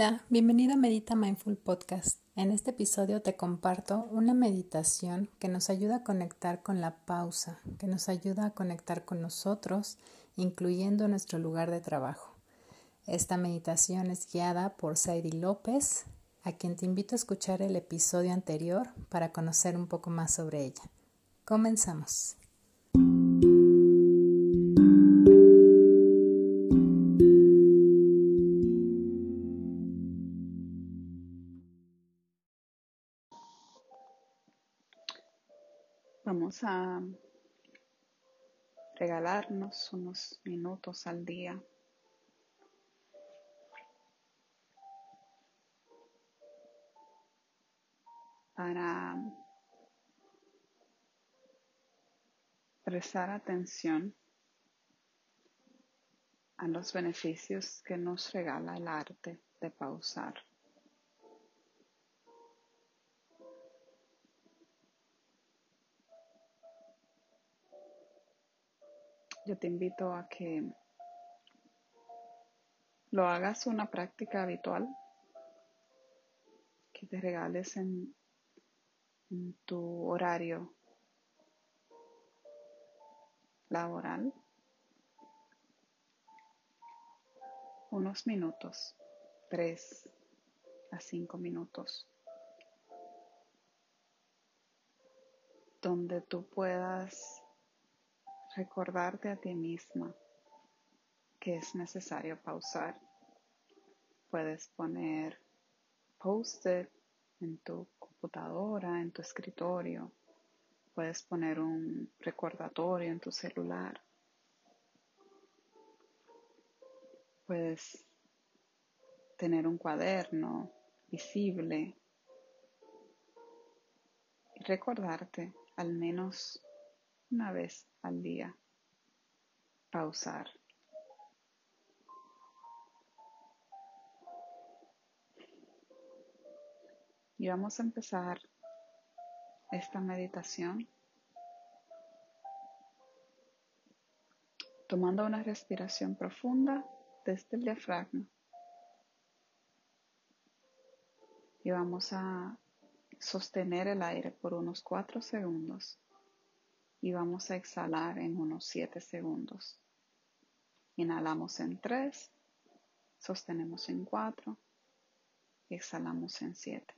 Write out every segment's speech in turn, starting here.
Hola, bienvenido a Medita Mindful Podcast. En este episodio te comparto una meditación que nos ayuda a conectar con la pausa, que nos ayuda a conectar con nosotros, incluyendo nuestro lugar de trabajo. Esta meditación es guiada por Saidi López, a quien te invito a escuchar el episodio anterior para conocer un poco más sobre ella. Comenzamos. Vamos a regalarnos unos minutos al día para prestar atención a los beneficios que nos regala el arte de pausar. Yo te invito a que lo hagas una práctica habitual, que te regales en, tu horario laboral. Unos minutos, tres a cinco minutos, donde tú puedas recordarte a ti misma que es necesario pausar. Puedes poner post-it en tu computadora, en tu escritorio. Puedes poner un recordatorio en tu celular. Puedes tener un cuaderno visible y recordarte al menos una vez al día. Pausar. Y vamos a empezar esta meditación tomando una respiración profunda desde el diafragma. Y vamos a sostener el aire por unos cuatro segundos y vamos a exhalar en unos 7 segundos. Inhalamos en 3, sostenemos en 4 y exhalamos en 7.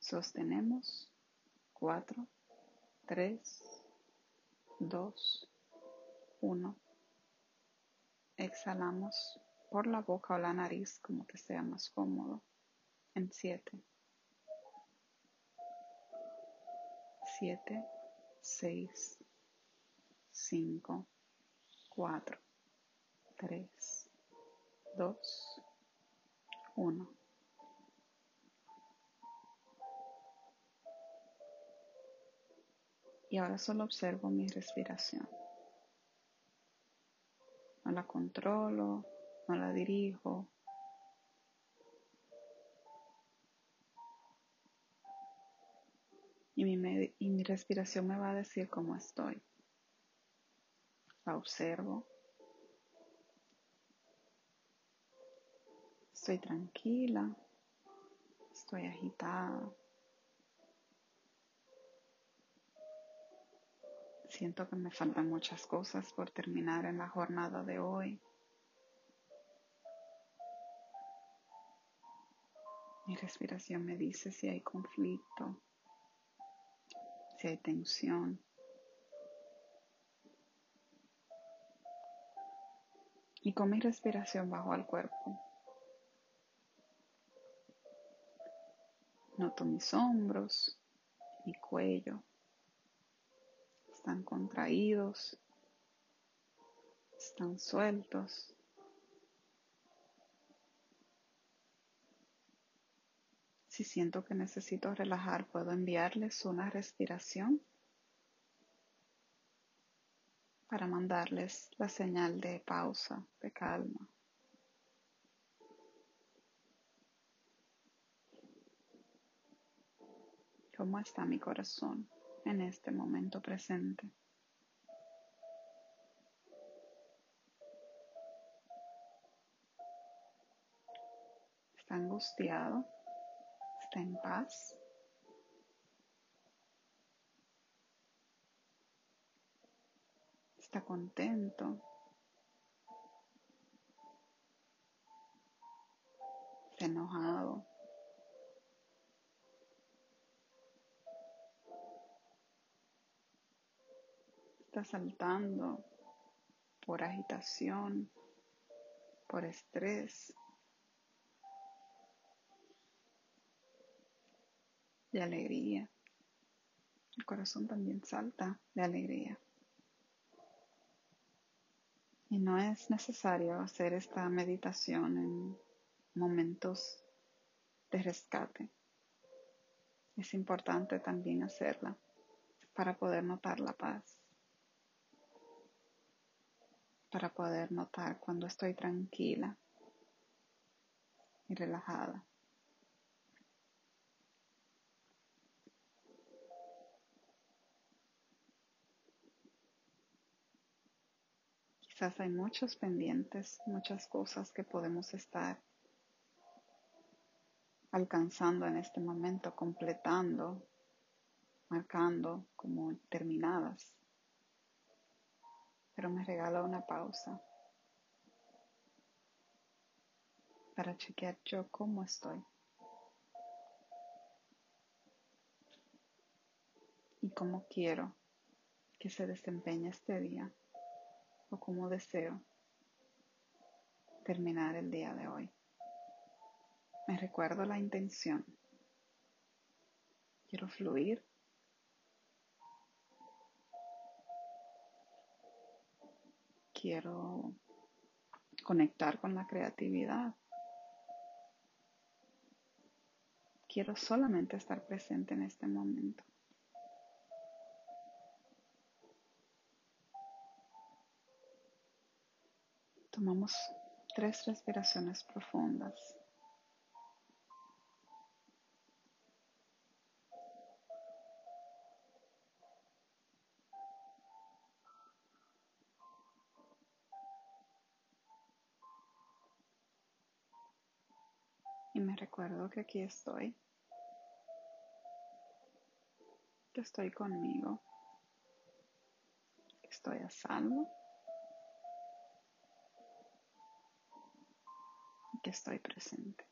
Sostenemos 4, 3, 2, 1. Exhalamos por la boca o la nariz como te sea más cómodo en siete, siete, seis, cinco, cuatro, tres, dos, uno. Y ahora solo observo mi respiración. No la controlo, no la dirijo, y mi, respiración me va a decir cómo estoy. La observo. Estoy tranquila. Estoy agitada. Siento que me faltan muchas cosas por terminar en la jornada de hoy. Mi respiración me dice si hay conflicto, si hay tensión. Y con mi respiración bajo al cuerpo. Noto mis hombros, mi cuello. Están contraídos, están sueltos. Si siento que necesito relajar, puedo enviarles una respiración para mandarles la señal de pausa, de calma. ¿Cómo está mi corazón en este momento presente? ¿Está angustiado? Está en paz. Está contento. Está enojado. Está saltando por agitación, por estrés, de alegría. El corazón también salta de alegría. Y no es necesario hacer esta meditación en momentos de rescate. Es importante también hacerla para poder notar la paz, para poder notar cuando estoy tranquila y relajada. Quizás hay muchos pendientes, muchas cosas que podemos estar alcanzando en este momento, completando, marcando como terminadas. Pero me regala una pausa para chequear yo cómo estoy. Y cómo quiero que se desempeñe este día o cómo deseo terminar el día de hoy. Me recuerdo la intención. Quiero fluir. Quiero conectar con la creatividad. Quiero solamente estar presente en este momento. Tomamos tres respiraciones profundas. Y me recuerdo que aquí estoy. Que estoy conmigo. Que estoy a salvo. Estoy presente.